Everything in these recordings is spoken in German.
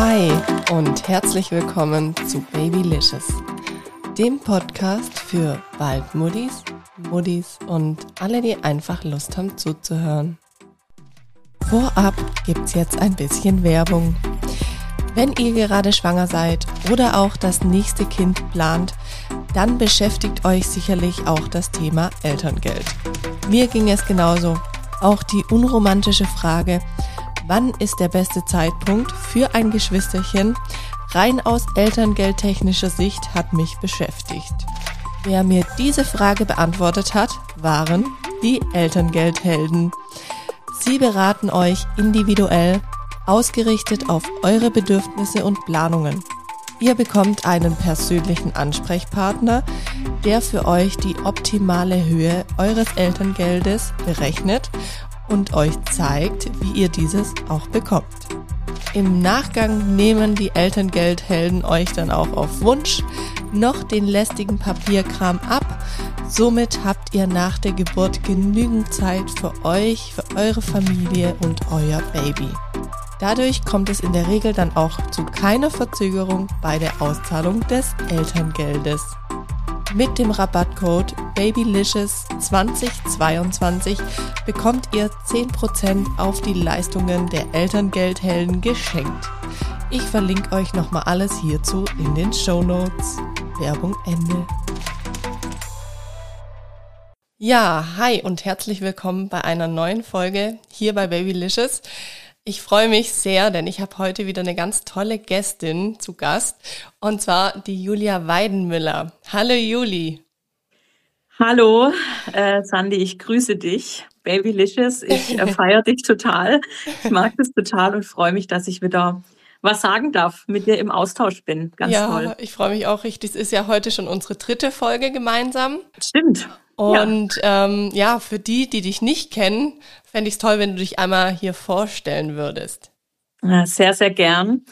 Hi und herzlich willkommen zu Babylicious, dem Podcast für Waldmuddis, Muddis und alle, die einfach Lust haben zuzuhören. Vorab gibt's jetzt ein bisschen Werbung. Wenn ihr gerade schwanger seid oder auch das nächste Kind plant, dann beschäftigt euch sicherlich auch das Thema Elterngeld. Mir ging es genauso. Auch die unromantische Frage, wann ist der beste Zeitpunkt für ein Geschwisterchen, rein aus elterngeldtechnischer Sicht hat mich beschäftigt. Wer mir diese Frage beantwortet hat, waren die Elterngeldhelden. Sie beraten euch individuell, ausgerichtet auf eure Bedürfnisse und Planungen. Ihr bekommt einen persönlichen Ansprechpartner, der für euch die optimale Höhe eures Elterngeldes berechnet und euch zeigt, wie ihr dieses auch bekommt. Im Nachgang nehmen die Elterngeldhelden euch dann auch auf Wunsch noch den lästigen Papierkram ab. Somit habt ihr nach der Geburt genügend Zeit für euch, für eure Familie und euer Baby. Dadurch kommt es in der Regel dann auch zu keiner Verzögerung bei der Auszahlung des Elterngeldes. Mit dem Rabattcode BABYLICIOUS2022 bekommt ihr 10% auf die Leistungen der Elterngeldhelden geschenkt. Ich verlinke euch nochmal alles hierzu in den Show Notes. Werbung Ende. Ja, hi und herzlich willkommen bei einer neuen Folge hier bei Babylicious. Ich freue mich sehr, denn ich habe heute wieder eine ganz tolle Gästin zu Gast und zwar die Julia Weidenmüller. Hallo Juli. Hallo, äh, Sandy, ich grüße dich. Babylicious, ich äh, feiere dich total. Ich mag das total und freue mich, dass ich wieder was sagen darf, mit dir im Austausch bin. Ganz ja, toll. Ich freue mich auch richtig. Es ist ja heute schon unsere dritte Folge gemeinsam. Stimmt. Und ja. Ähm, ja, für die, die dich nicht kennen, fände ich es toll, wenn du dich einmal hier vorstellen würdest. Sehr, sehr gern.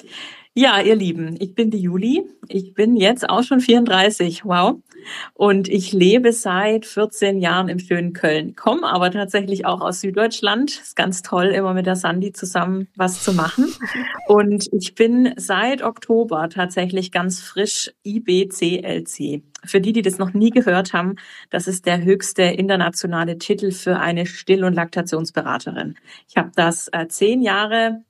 Ja, ihr Lieben, ich bin die Juli. Ich bin jetzt auch schon 34. Wow. Und ich lebe seit 14 Jahren im schönen Köln, komme aber tatsächlich auch aus Süddeutschland. Ist ganz toll, immer mit der Sandy zusammen was zu machen. Und ich bin seit Oktober tatsächlich ganz frisch IBCLC. Für die, die das noch nie gehört haben, das ist der höchste internationale Titel für eine Still- und Laktationsberaterin. Ich habe das äh, zehn Jahre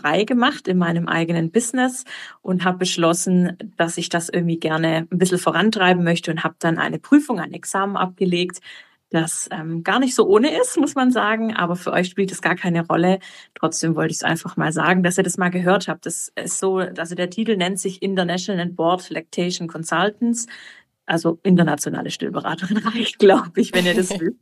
frei gemacht in meinem eigenen Business und habe beschlossen, dass ich das irgendwie gerne ein bisschen vorantreiben möchte und habe dann eine Prüfung, ein Examen abgelegt, das ähm, gar nicht so ohne ist, muss man sagen, aber für euch spielt es gar keine Rolle. Trotzdem wollte ich es einfach mal sagen, dass ihr das mal gehört habt. Das ist so, also der Titel nennt sich International Board Lactation Consultants, also internationale Stillberaterin reicht, glaube ich, wenn ihr das wisst.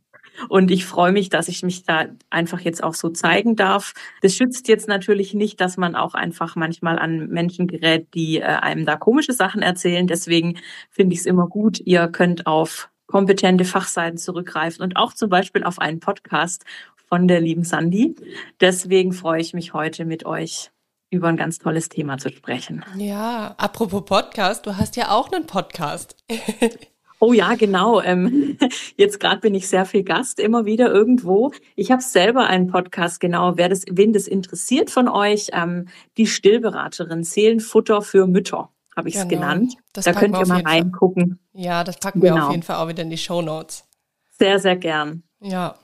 Und ich freue mich, dass ich mich da einfach jetzt auch so zeigen darf. Das schützt jetzt natürlich nicht, dass man auch einfach manchmal an Menschen gerät, die äh, einem da komische Sachen erzählen. Deswegen finde ich es immer gut, ihr könnt auf kompetente Fachseiten zurückgreifen und auch zum Beispiel auf einen Podcast von der lieben Sandy. Deswegen freue ich mich heute mit euch über ein ganz tolles Thema zu sprechen. Ja, apropos Podcast, du hast ja auch einen Podcast. Oh ja, genau. Ähm, jetzt gerade bin ich sehr viel Gast immer wieder irgendwo. Ich habe selber einen Podcast, genau. Wer das, wen das interessiert von euch, ähm, die Stillberaterin Seelenfutter für Mütter habe ich es genau. genannt. Das da könnt ihr mal reingucken. Fall. Ja, das packen genau. wir auf jeden Fall auch wieder in die Show Notes. Sehr, sehr gern. Ja.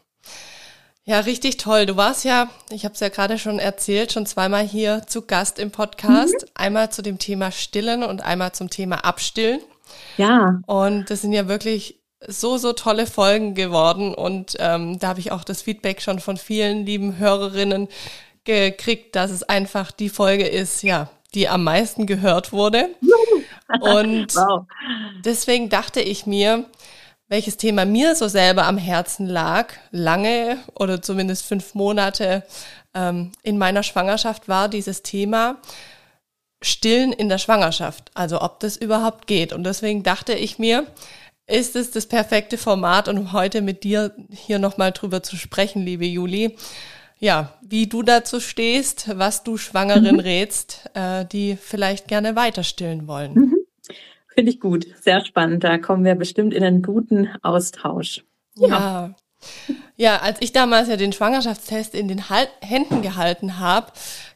Ja, richtig toll. Du warst ja, ich habe es ja gerade schon erzählt, schon zweimal hier zu Gast im Podcast. Mhm. Einmal zu dem Thema Stillen und einmal zum Thema Abstillen. Ja. Und das sind ja wirklich so, so tolle Folgen geworden. Und ähm, da habe ich auch das Feedback schon von vielen lieben Hörerinnen gekriegt, dass es einfach die Folge ist, ja, die am meisten gehört wurde. Und wow. deswegen dachte ich mir, welches Thema mir so selber am Herzen lag, lange oder zumindest fünf Monate ähm, in meiner Schwangerschaft, war dieses Thema, Stillen in der Schwangerschaft, also ob das überhaupt geht. Und deswegen dachte ich mir, ist es das perfekte Format, um heute mit dir hier nochmal drüber zu sprechen, liebe Juli. Ja, wie du dazu stehst, was du Schwangeren mhm. rätst, äh, die vielleicht gerne weiter stillen wollen. Mhm. Finde ich gut, sehr spannend. Da kommen wir bestimmt in einen guten Austausch. Ja. ja. Ja, als ich damals ja den Schwangerschaftstest in den Hal Händen gehalten habe,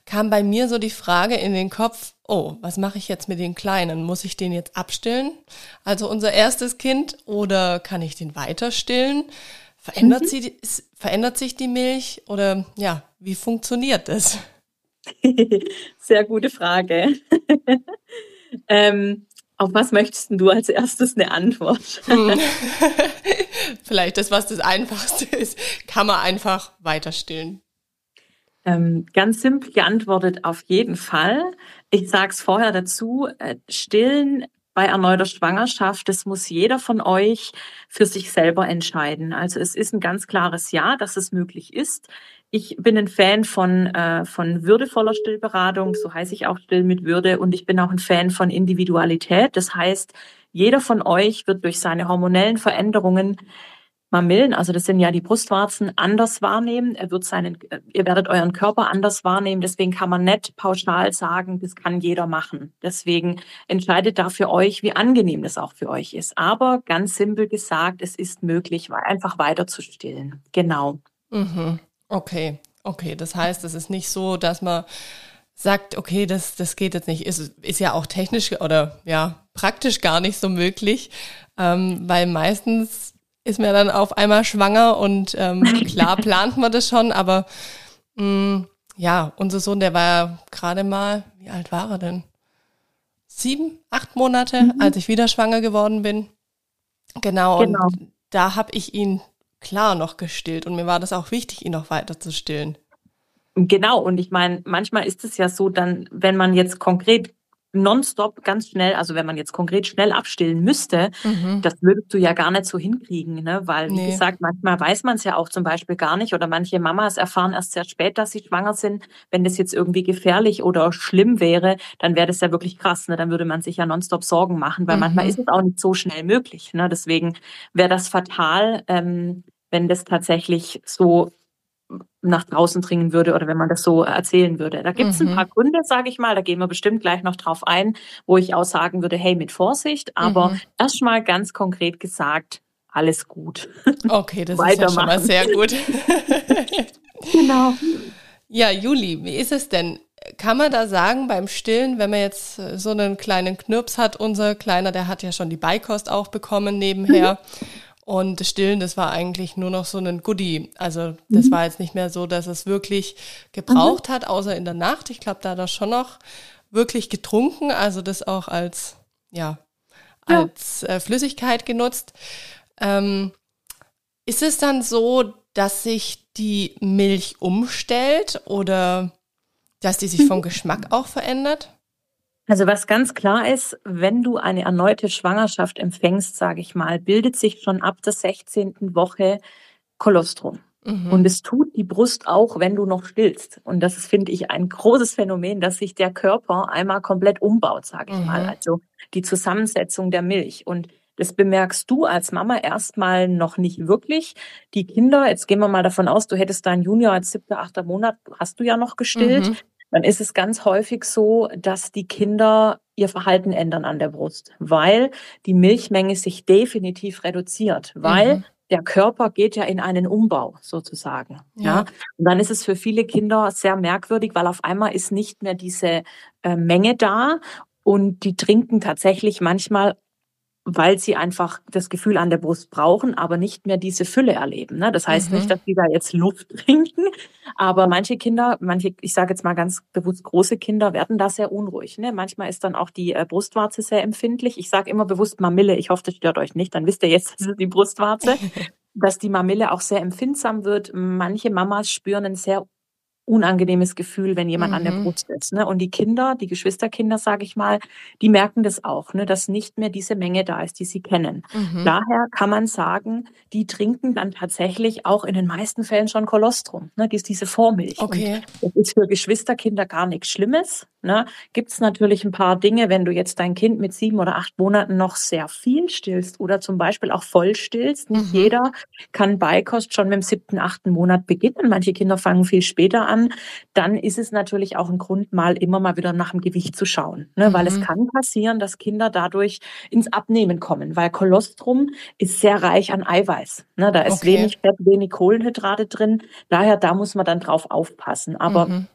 kam bei mir so die Frage in den Kopf, oh, was mache ich jetzt mit den Kleinen? Muss ich den jetzt abstillen? Also unser erstes Kind oder kann ich den weiter stillen? Verändert, mhm. sie, verändert sich die Milch oder ja, wie funktioniert das? Sehr gute Frage. ähm, auf was möchtest du als erstes eine Antwort? Hm. Vielleicht das, was das Einfachste ist, kann man einfach weiter stillen. Ähm, ganz simpel geantwortet, auf jeden Fall. Ich sage es vorher dazu, äh, stillen bei erneuter Schwangerschaft, das muss jeder von euch für sich selber entscheiden. Also es ist ein ganz klares Ja, dass es möglich ist. Ich bin ein Fan von, äh, von würdevoller Stillberatung, so heiße ich auch Still mit Würde. Und ich bin auch ein Fan von Individualität. Das heißt, jeder von euch wird durch seine hormonellen Veränderungen Mamillen, also das sind ja die Brustwarzen, anders wahrnehmen. Er wird seinen, ihr werdet euren Körper anders wahrnehmen. Deswegen kann man nicht pauschal sagen, das kann jeder machen. Deswegen entscheidet da für euch, wie angenehm das auch für euch ist. Aber ganz simpel gesagt, es ist möglich, einfach weiter zu stillen. Genau. Mhm. Okay, okay. Das heißt, es ist nicht so, dass man sagt, okay, das, das geht jetzt nicht. Ist, ist ja auch technisch oder ja, praktisch gar nicht so möglich, ähm, weil meistens ist man dann auf einmal schwanger und ähm, klar plant man das schon, aber mh, mm, ja, unser Sohn, der war ja gerade mal, wie alt war er denn? Sieben, acht Monate, mhm. als ich wieder schwanger geworden bin. Genau, genau. und da habe ich ihn klar noch gestillt und mir war das auch wichtig, ihn noch weiter zu stillen. Genau, und ich meine, manchmal ist es ja so, dann, wenn man jetzt konkret nonstop ganz schnell, also wenn man jetzt konkret schnell abstillen müsste, mhm. das würdest du ja gar nicht so hinkriegen, ne? Weil, wie nee. gesagt, manchmal weiß man es ja auch zum Beispiel gar nicht oder manche Mamas erfahren erst sehr spät, dass sie schwanger sind. Wenn das jetzt irgendwie gefährlich oder schlimm wäre, dann wäre das ja wirklich krass, ne? Dann würde man sich ja nonstop Sorgen machen, weil mhm. manchmal ist es auch nicht so schnell möglich, ne? Deswegen wäre das fatal, ähm, wenn das tatsächlich so nach draußen dringen würde oder wenn man das so erzählen würde. Da gibt es mhm. ein paar Gründe, sage ich mal, da gehen wir bestimmt gleich noch drauf ein, wo ich auch sagen würde, hey, mit Vorsicht, aber mhm. erstmal ganz konkret gesagt, alles gut. Okay, das ist ja schon mal sehr gut. genau. Ja, Juli, wie ist es denn? Kann man da sagen beim Stillen, wenn man jetzt so einen kleinen Knirps hat, unser Kleiner, der hat ja schon die Beikost auch bekommen nebenher. Mhm. Und Stillen, das war eigentlich nur noch so ein Goodie. Also das mhm. war jetzt nicht mehr so, dass es wirklich gebraucht mhm. hat, außer in der Nacht. Ich glaube, da hat er schon noch wirklich getrunken, also das auch als, ja, als ja. Äh, Flüssigkeit genutzt. Ähm, ist es dann so, dass sich die Milch umstellt oder dass die sich vom Geschmack auch verändert? Also was ganz klar ist, wenn du eine erneute Schwangerschaft empfängst, sage ich mal, bildet sich schon ab der 16. Woche Kolostrum. Mhm. Und es tut die Brust auch, wenn du noch stillst. Und das ist, finde ich, ein großes Phänomen, dass sich der Körper einmal komplett umbaut, sage ich mhm. mal. Also die Zusammensetzung der Milch. Und das bemerkst du als Mama erstmal noch nicht wirklich. Die Kinder, jetzt gehen wir mal davon aus, du hättest deinen Junior als siebter, achter Monat, hast du ja noch gestillt. Mhm dann ist es ganz häufig so, dass die Kinder ihr Verhalten ändern an der Brust, weil die Milchmenge sich definitiv reduziert, weil mhm. der Körper geht ja in einen Umbau sozusagen. Ja. ja. Und dann ist es für viele Kinder sehr merkwürdig, weil auf einmal ist nicht mehr diese äh, Menge da und die trinken tatsächlich manchmal weil sie einfach das Gefühl an der Brust brauchen, aber nicht mehr diese Fülle erleben. Ne? Das heißt mhm. nicht, dass sie da jetzt Luft trinken, aber manche Kinder, manche, ich sage jetzt mal ganz bewusst große Kinder, werden da sehr unruhig. Ne? Manchmal ist dann auch die äh, Brustwarze sehr empfindlich. Ich sage immer bewusst Mamille, ich hoffe, das stört euch nicht, dann wisst ihr jetzt, das ist die Brustwarze. dass die Mamille auch sehr empfindsam wird. Manche Mamas spüren einen sehr unangenehmes Gefühl, wenn jemand mhm. an der mhm. Brust ist. Ne? Und die Kinder, die Geschwisterkinder, sage ich mal, die merken das auch, ne? dass nicht mehr diese Menge da ist, die sie kennen. Mhm. Daher kann man sagen, die trinken dann tatsächlich auch in den meisten Fällen schon Kolostrum, ne? die ist diese Vormilch. Okay. Und das ist für Geschwisterkinder gar nichts Schlimmes. Ne? Gibt es natürlich ein paar Dinge, wenn du jetzt dein Kind mit sieben oder acht Monaten noch sehr viel stillst oder zum Beispiel auch voll stillst. Nicht mhm. jeder kann Beikost schon mit dem siebten, achten Monat beginnen. Manche Kinder fangen viel später an kann, dann ist es natürlich auch ein Grund, mal immer mal wieder nach dem Gewicht zu schauen. Ne? Mhm. Weil es mhm. kann passieren, dass Kinder dadurch ins Abnehmen kommen, weil Kolostrum ist sehr reich an Eiweiß. Ne? Da ist okay. wenig Fett, wenig Kohlenhydrate drin. Daher, da muss man dann drauf aufpassen. Aber mhm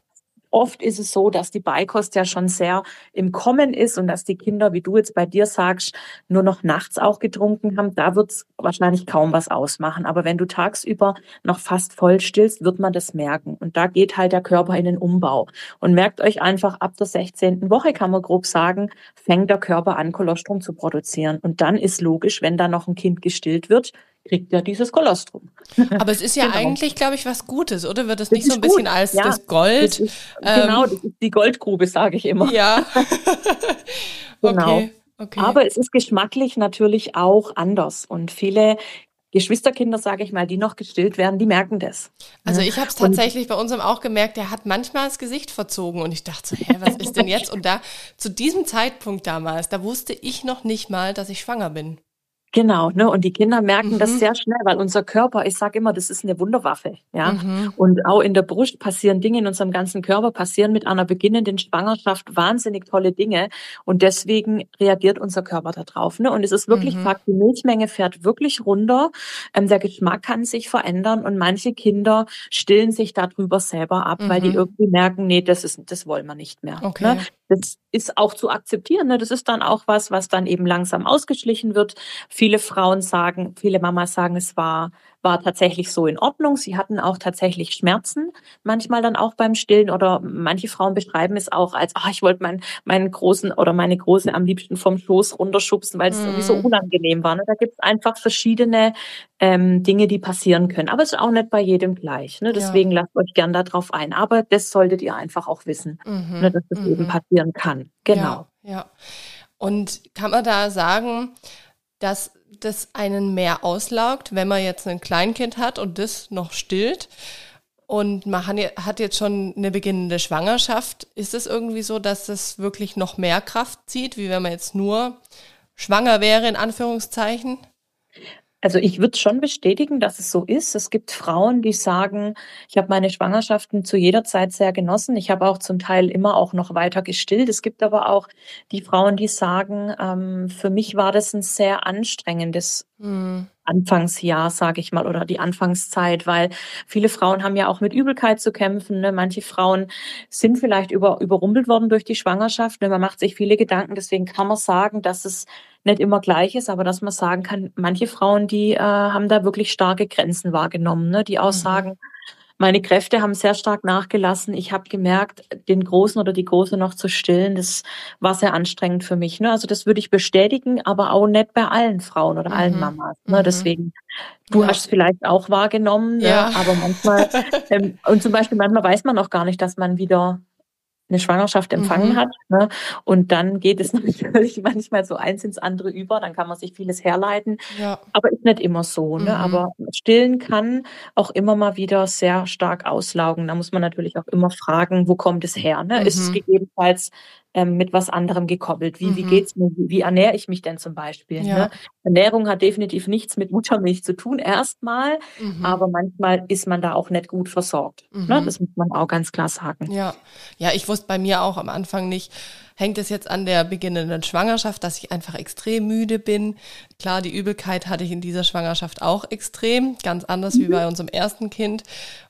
oft ist es so, dass die Beikost ja schon sehr im Kommen ist und dass die Kinder, wie du jetzt bei dir sagst, nur noch nachts auch getrunken haben. Da wird es wahrscheinlich kaum was ausmachen. Aber wenn du tagsüber noch fast voll stillst, wird man das merken. Und da geht halt der Körper in den Umbau. Und merkt euch einfach, ab der 16. Woche kann man grob sagen, fängt der Körper an, Kolostrum zu produzieren. Und dann ist logisch, wenn da noch ein Kind gestillt wird, kriegt er dieses Kolostrum. Aber es ist ja genau. eigentlich, glaube ich, was Gutes, oder? Wird es nicht so ein bisschen gut. als ja, das Gold? Das ist, ähm, genau, das ist die Goldgrube, sage ich immer. Ja. genau. Okay. Okay. Aber es ist geschmacklich natürlich auch anders. Und viele Geschwisterkinder, sage ich mal, die noch gestillt werden, die merken das. Also ich habe es tatsächlich bei unserem auch gemerkt, der hat manchmal das Gesicht verzogen und ich dachte so, hä, was ist denn jetzt? Und da zu diesem Zeitpunkt damals, da wusste ich noch nicht mal, dass ich schwanger bin. Genau, ne? Und die Kinder merken mhm. das sehr schnell, weil unser Körper, ich sage immer, das ist eine Wunderwaffe, ja. Mhm. Und auch in der Brust passieren Dinge in unserem ganzen Körper, passieren mit einer beginnenden Schwangerschaft wahnsinnig tolle Dinge. Und deswegen reagiert unser Körper darauf. Ne? Und es ist wirklich mhm. Fakt, die Milchmenge fährt wirklich runter. Ähm, der Geschmack kann sich verändern und manche Kinder stillen sich darüber selber ab, weil die mhm. irgendwie merken, nee, das ist, das wollen wir nicht mehr. Okay. Ne? Das ist auch zu akzeptieren. Ne? Das ist dann auch was, was dann eben langsam ausgeschlichen wird. Viele Frauen sagen, viele Mamas sagen, es war war tatsächlich so in Ordnung. Sie hatten auch tatsächlich Schmerzen, manchmal dann auch beim Stillen oder manche Frauen beschreiben es auch als, ah, ich wollte meinen, meinen großen oder meine große am liebsten vom Schoß runterschubsen, weil es mm. irgendwie so mhm. unangenehm war. Ne? Da gibt es einfach verschiedene ähm, Dinge, die passieren können. Aber es ist auch nicht bei jedem gleich. Ne? Deswegen ja. lasst euch gern darauf ein. Aber das solltet ihr einfach auch wissen, mhm. ne, dass das mhm. eben passieren kann. Genau. Ja, ja. Und kann man da sagen, dass das einen mehr auslaugt, wenn man jetzt ein Kleinkind hat und das noch stillt und man hat jetzt schon eine beginnende Schwangerschaft, ist es irgendwie so, dass das wirklich noch mehr Kraft zieht, wie wenn man jetzt nur schwanger wäre, in Anführungszeichen? Also ich würde schon bestätigen, dass es so ist. Es gibt Frauen, die sagen, ich habe meine Schwangerschaften zu jeder Zeit sehr genossen. Ich habe auch zum Teil immer auch noch weiter gestillt. Es gibt aber auch die Frauen, die sagen, ähm, für mich war das ein sehr anstrengendes mhm. Anfangsjahr, sage ich mal, oder die Anfangszeit, weil viele Frauen haben ja auch mit Übelkeit zu kämpfen. Ne? Manche Frauen sind vielleicht über, überrumpelt worden durch die Schwangerschaft. Ne? Man macht sich viele Gedanken. Deswegen kann man sagen, dass es nicht immer gleich ist, aber dass man sagen kann, manche Frauen, die äh, haben da wirklich starke Grenzen wahrgenommen, ne? die auch mhm. sagen, meine Kräfte haben sehr stark nachgelassen. Ich habe gemerkt, den Großen oder die Große noch zu stillen, das war sehr anstrengend für mich. Ne? Also das würde ich bestätigen, aber auch nicht bei allen Frauen oder mhm. allen Mamas. Ne? Mhm. Deswegen, du ja. hast es vielleicht auch wahrgenommen, ja. Ne? aber manchmal, ähm, und zum Beispiel manchmal weiß man auch gar nicht, dass man wieder eine Schwangerschaft empfangen mhm. hat. Ne? Und dann geht es natürlich manchmal so eins ins andere über, dann kann man sich vieles herleiten. Ja. Aber ist nicht immer so. Ne? Mhm. Aber stillen kann auch immer mal wieder sehr stark auslaugen. Da muss man natürlich auch immer fragen, wo kommt es her? Ne? Mhm. Ist es mhm. gegebenenfalls ähm, mit was anderem gekoppelt. Wie, mhm. wie geht's mir? Wie, wie ernähre ich mich denn zum Beispiel? Ja. Ne? Ernährung hat definitiv nichts mit Muttermilch zu tun, erstmal, mhm. aber manchmal ist man da auch nicht gut versorgt. Ne? Mhm. Ne? Das muss man auch ganz klar sagen. Ja. ja, ich wusste bei mir auch am Anfang nicht, hängt es jetzt an der beginnenden Schwangerschaft, dass ich einfach extrem müde bin. Klar, die Übelkeit hatte ich in dieser Schwangerschaft auch extrem, ganz anders wie mhm. bei unserem ersten Kind.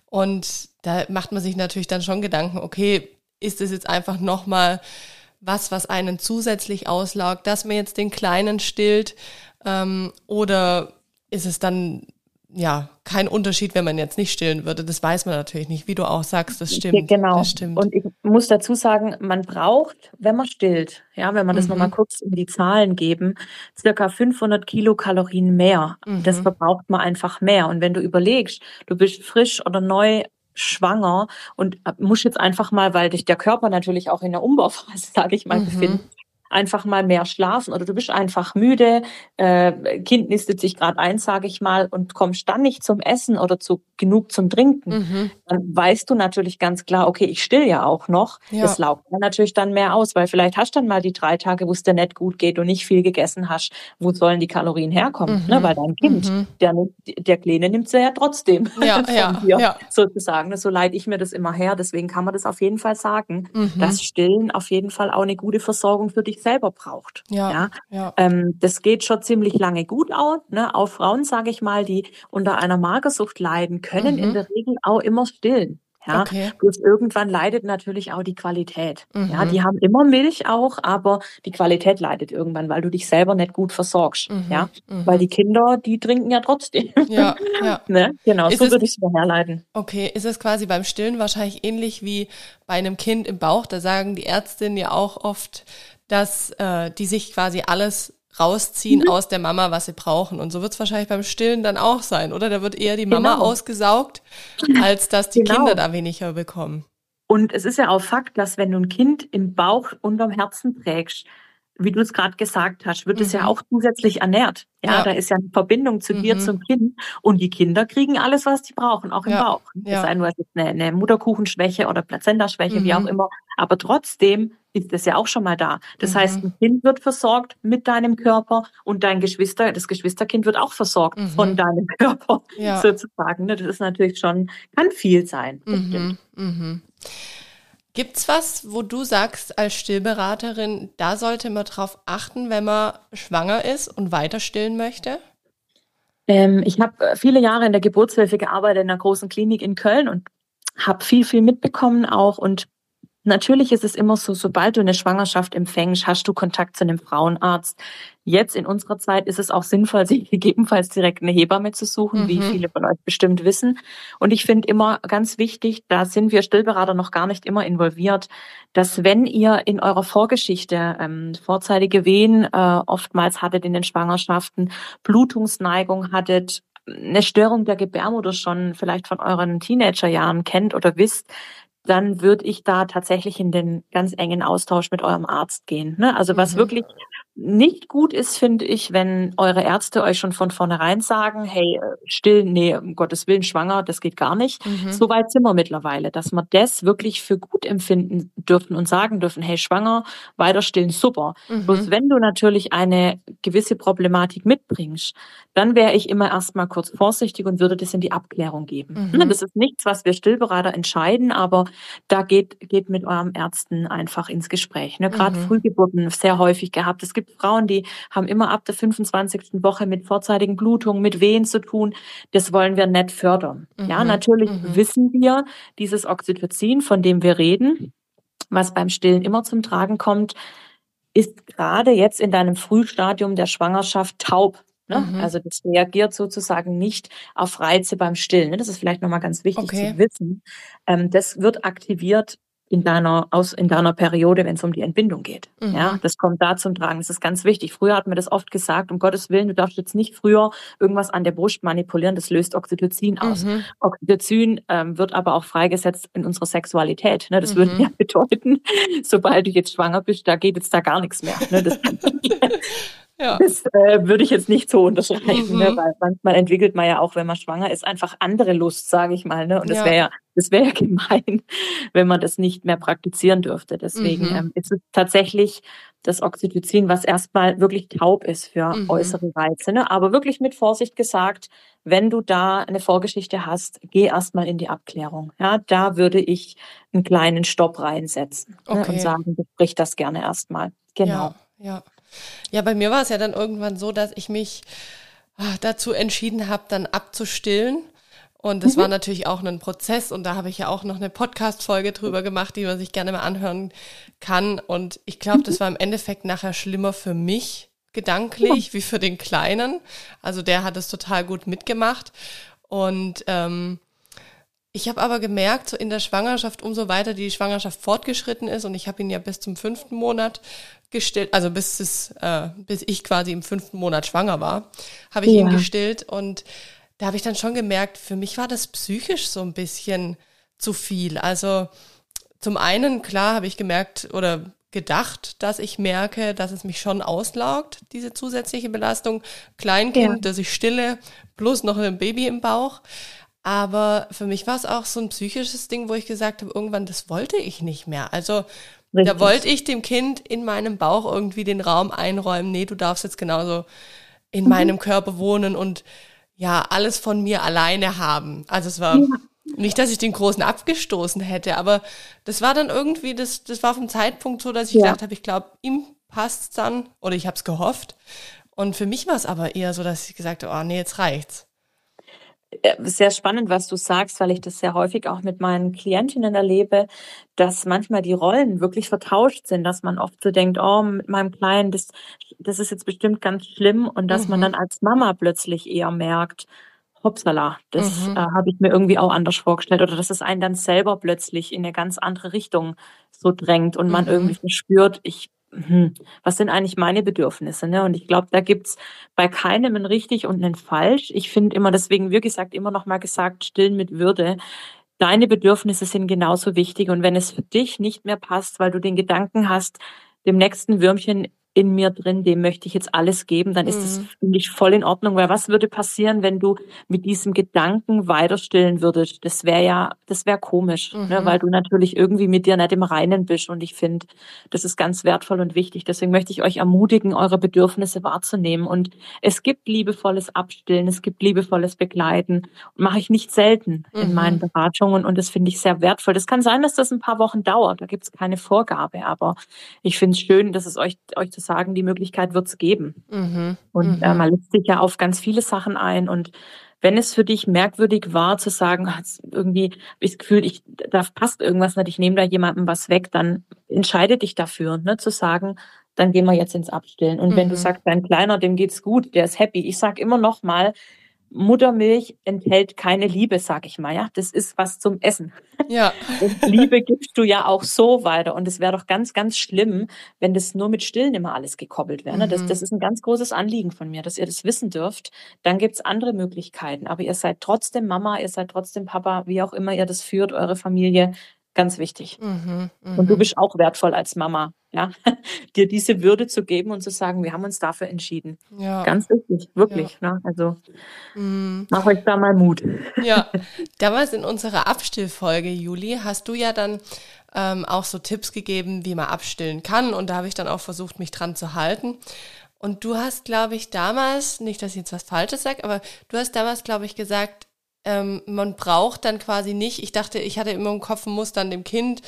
Und da macht man sich natürlich dann schon Gedanken, okay, ist es jetzt einfach nochmal was, was einen zusätzlich auslaugt, dass man jetzt den Kleinen stillt? Ähm, oder ist es dann ja kein Unterschied, wenn man jetzt nicht stillen würde? Das weiß man natürlich nicht, wie du auch sagst, das stimmt. Genau. Das stimmt. Und ich muss dazu sagen, man braucht, wenn man stillt, ja, wenn man das mhm. nochmal kurz in die Zahlen geben, circa 500 Kilokalorien mehr. Mhm. Das verbraucht man einfach mehr. Und wenn du überlegst, du bist frisch oder neu schwanger und äh, muss jetzt einfach mal, weil dich der Körper natürlich auch in der Umbauphase, sage ich mal, mhm. befindet, einfach mal mehr schlafen oder du bist einfach müde, äh, Kind nistet sich gerade ein, sage ich mal, und kommst dann nicht zum Essen oder zu genug zum Trinken, mhm. dann weißt du natürlich ganz klar, okay, ich still ja auch noch. Ja. Das laugt dann natürlich dann mehr aus, weil vielleicht hast du dann mal die drei Tage, wo es dir nicht gut geht und nicht viel gegessen hast. Wo sollen die Kalorien herkommen? Mhm. Ne? Weil dein Kind, mhm. der, der Kleine nimmt sie ja trotzdem ja, ja, dir, ja. sozusagen. So leite ich mir das immer her. Deswegen kann man das auf jeden Fall sagen, mhm. dass Stillen auf jeden Fall auch eine gute Versorgung für dich selber braucht. Ja, ja. ja. Ähm, das geht schon ziemlich lange gut aus. Ne? Auch Frauen, sage ich mal, die unter einer Magersucht leiden, können mhm. in der Regel auch immer stillen. Ja, okay. bloß irgendwann leidet natürlich auch die Qualität. Mhm. Ja, die haben immer Milch auch, aber die Qualität leidet irgendwann, weil du dich selber nicht gut versorgst. Mhm. Ja, mhm. weil die Kinder, die trinken ja trotzdem. Ja, ja. ne? Genau, ist so würde ich es herleiten. Okay, ist es quasi beim Stillen wahrscheinlich ähnlich wie bei einem Kind im Bauch? Da sagen die Ärztinnen ja auch oft, dass äh, die sich quasi alles rausziehen mhm. aus der Mama, was sie brauchen. Und so wird es wahrscheinlich beim Stillen dann auch sein, oder? Da wird eher die Mama genau. ausgesaugt, als dass die genau. Kinder da weniger bekommen. Und es ist ja auch Fakt, dass wenn du ein Kind im Bauch unterm Herzen trägst, wie du es gerade gesagt hast, wird mhm. es ja mhm. auch zusätzlich ernährt. Ja, ja, da ist ja eine Verbindung zu mhm. dir, zum Kind. Und die Kinder kriegen alles, was sie brauchen, auch im ja. Bauch. Ja. Sei nur eine, eine Mutterkuchenschwäche oder Plazentaschwäche, mhm. wie auch immer. Aber trotzdem ist das ja auch schon mal da. Das mhm. heißt, ein Kind wird versorgt mit deinem Körper und dein Geschwister, das Geschwisterkind wird auch versorgt mhm. von deinem Körper, ja. sozusagen. Ne? Das ist natürlich schon, kann viel sein. Mhm. Mhm. Gibt's was, wo du sagst als Stillberaterin, da sollte man drauf achten, wenn man schwanger ist und weiter stillen möchte? Ähm, ich habe äh, viele Jahre in der Geburtshilfe gearbeitet in einer großen Klinik in Köln und habe viel, viel mitbekommen auch und Natürlich ist es immer so, sobald du eine Schwangerschaft empfängst, hast du Kontakt zu einem Frauenarzt. Jetzt in unserer Zeit ist es auch sinnvoll, sich gegebenenfalls direkt eine Hebamme zu suchen, mhm. wie viele von euch bestimmt wissen. Und ich finde immer ganz wichtig, da sind wir Stillberater noch gar nicht immer involviert, dass wenn ihr in eurer Vorgeschichte ähm, vorzeitige Wehen äh, oftmals hattet in den Schwangerschaften, Blutungsneigung hattet, eine Störung der Gebärmutter schon vielleicht von euren Teenagerjahren kennt oder wisst, dann würde ich da tatsächlich in den ganz engen Austausch mit eurem Arzt gehen. Ne? Also was mhm. wirklich nicht gut ist, finde ich, wenn eure Ärzte euch schon von vornherein sagen, hey, äh, still, nee, um Gottes Willen, schwanger, das geht gar nicht. Mhm. So weit sind wir mittlerweile, dass wir das wirklich für gut empfinden dürfen und sagen dürfen, hey, schwanger, weiter stillen, super. Mhm. Bloß wenn du natürlich eine gewisse Problematik mitbringst, dann wäre ich immer erstmal kurz vorsichtig und würde das in die Abklärung geben. Mhm. Das ist nichts, was wir Stillberater entscheiden, aber da geht, geht mit eurem Ärzten einfach ins Gespräch. Ne? Gerade mhm. Frühgeburten sehr häufig gehabt. Es gibt gibt Frauen, die haben immer ab der 25. Woche mit vorzeitigen Blutungen, mit Wehen zu tun. Das wollen wir nicht fördern. Mhm. Ja, natürlich mhm. wissen wir, dieses Oxytocin, von dem wir reden, was beim Stillen immer zum Tragen kommt, ist gerade jetzt in deinem Frühstadium der Schwangerschaft taub. Ne? Mhm. Also das reagiert sozusagen nicht auf Reize beim Stillen. Ne? Das ist vielleicht nochmal ganz wichtig okay. zu wissen. Ähm, das wird aktiviert in deiner, aus, in deiner Periode, wenn es um die Entbindung geht. Mhm. Ja, das kommt da zum Tragen. Das ist ganz wichtig. Früher hat man das oft gesagt, um Gottes Willen, du darfst jetzt nicht früher irgendwas an der Brust manipulieren, das löst Oxytocin aus. Mhm. Oxytocin ähm, wird aber auch freigesetzt in unserer Sexualität. Ne? Das mhm. würde ja bedeuten, sobald du jetzt schwanger bist, da geht jetzt da gar nichts mehr. Ne? Das, Ja. Das äh, würde ich jetzt nicht so unterschreiben, ne? mhm. ne? weil manchmal entwickelt man ja auch, wenn man schwanger ist, einfach andere Lust, sage ich mal. Ne? Und das ja. wäre ja, das wäre ja gemein, wenn man das nicht mehr praktizieren dürfte. Deswegen mhm. ähm, ist es tatsächlich das Oxytocin, was erstmal wirklich taub ist für mhm. äußere Reize. Ne? Aber wirklich mit Vorsicht gesagt, wenn du da eine Vorgeschichte hast, geh erstmal in die Abklärung. Ja, da würde ich einen kleinen Stopp reinsetzen okay. ne? und sagen, besprich das gerne erstmal. Genau. Ja, ja. Ja, bei mir war es ja dann irgendwann so, dass ich mich ah, dazu entschieden habe, dann abzustillen. Und das mhm. war natürlich auch ein Prozess und da habe ich ja auch noch eine Podcast-Folge drüber gemacht, die man sich gerne mal anhören kann. Und ich glaube, das war im Endeffekt nachher schlimmer für mich gedanklich ja. wie für den Kleinen. Also der hat es total gut mitgemacht. Und ähm, ich habe aber gemerkt, so in der Schwangerschaft, umso weiter die Schwangerschaft fortgeschritten ist, und ich habe ihn ja bis zum fünften Monat gestillt, also bis es, äh, bis ich quasi im fünften Monat schwanger war, habe ich ja. ihn gestillt und da habe ich dann schon gemerkt, für mich war das psychisch so ein bisschen zu viel. Also zum einen, klar, habe ich gemerkt oder gedacht, dass ich merke, dass es mich schon auslaugt, diese zusätzliche Belastung. Kleinkind, ja. dass ich stille, plus noch ein Baby im Bauch. Aber für mich war es auch so ein psychisches Ding, wo ich gesagt habe, irgendwann, das wollte ich nicht mehr. Also Richtig. Da wollte ich dem Kind in meinem Bauch irgendwie den Raum einräumen. Nee, du darfst jetzt genauso in mhm. meinem Körper wohnen und ja, alles von mir alleine haben. Also es war ja. nicht, dass ich den Großen abgestoßen hätte, aber das war dann irgendwie, das, das war vom Zeitpunkt so, dass ich ja. gedacht habe, ich glaube, ihm passt's dann oder ich habe es gehofft. Und für mich war es aber eher so, dass ich gesagt habe, oh nee, jetzt reicht's. Äh, sehr spannend, was du sagst, weil ich das sehr häufig auch mit meinen Klientinnen erlebe, dass manchmal die Rollen wirklich vertauscht sind, dass man oft so denkt, oh, mit meinem Kleinen, das, das ist jetzt bestimmt ganz schlimm und dass mhm. man dann als Mama plötzlich eher merkt, hoppsala, das mhm. äh, habe ich mir irgendwie auch anders vorgestellt oder dass es einen dann selber plötzlich in eine ganz andere Richtung so drängt und man mhm. irgendwie verspürt, ich hm, was sind eigentlich meine Bedürfnisse? Ne? Und ich glaube, da gibt's bei keinem ein richtig und ein falsch. Ich finde immer, deswegen, wie gesagt, immer noch mal gesagt, stillen mit Würde. Deine Bedürfnisse sind genauso wichtig. Und wenn es für dich nicht mehr passt, weil du den Gedanken hast, dem nächsten Würmchen in mir drin, dem möchte ich jetzt alles geben, dann ist mhm. das, finde ich, voll in Ordnung. Weil was würde passieren, wenn du mit diesem Gedanken weiter stillen würdest? Das wäre ja, das wäre komisch, ne? mhm. ne? weil du natürlich irgendwie mit dir nicht im Reinen bist. Und ich finde, das ist ganz wertvoll und wichtig. Deswegen möchte ich euch ermutigen, eure Bedürfnisse wahrzunehmen. Und es gibt liebevolles Abstillen, es gibt liebevolles Begleiten. Mache ich nicht selten mhm. in meinen Beratungen. Und das finde ich sehr wertvoll. Das kann sein, dass das ein paar Wochen dauert. Da gibt es keine Vorgabe. Aber ich finde es schön, dass es euch, euch das sagen, die Möglichkeit wird es geben. Mhm. Und mhm. Äh, man lässt sich ja auf ganz viele Sachen ein. Und wenn es für dich merkwürdig war, zu sagen, irgendwie habe ich das Gefühl, ich, da passt irgendwas nicht, ich nehme da jemandem was weg, dann entscheide dich dafür, ne, zu sagen, dann gehen wir jetzt ins Abstillen. Und mhm. wenn du mhm. sagst, dein Kleiner, dem geht's gut, der ist happy. Ich sag immer noch mal, Muttermilch enthält keine Liebe, sag ich mal, ja. Das ist was zum Essen. Ja. Und Liebe gibst du ja auch so weiter. Und es wäre doch ganz, ganz schlimm, wenn das nur mit Stillen immer alles gekoppelt wäre. Ne? Das, mhm. das ist ein ganz großes Anliegen von mir, dass ihr das wissen dürft. Dann gibt's andere Möglichkeiten. Aber ihr seid trotzdem Mama, ihr seid trotzdem Papa, wie auch immer ihr das führt, eure Familie. Ganz wichtig. Mhm, und du mhm. bist auch wertvoll als Mama, ja, dir diese Würde zu geben und zu sagen, wir haben uns dafür entschieden. Ja. Ganz wichtig, wirklich. Ja. Ne? Also mhm. mach euch da mal Mut. Ja, damals in unserer Abstillfolge, Juli, hast du ja dann ähm, auch so Tipps gegeben, wie man abstillen kann. Und da habe ich dann auch versucht, mich dran zu halten. Und du hast, glaube ich, damals, nicht, dass ich jetzt was Falsches sage, aber du hast damals, glaube ich, gesagt, ähm, man braucht dann quasi nicht, ich dachte, ich hatte immer im Kopf, man muss dann dem Kind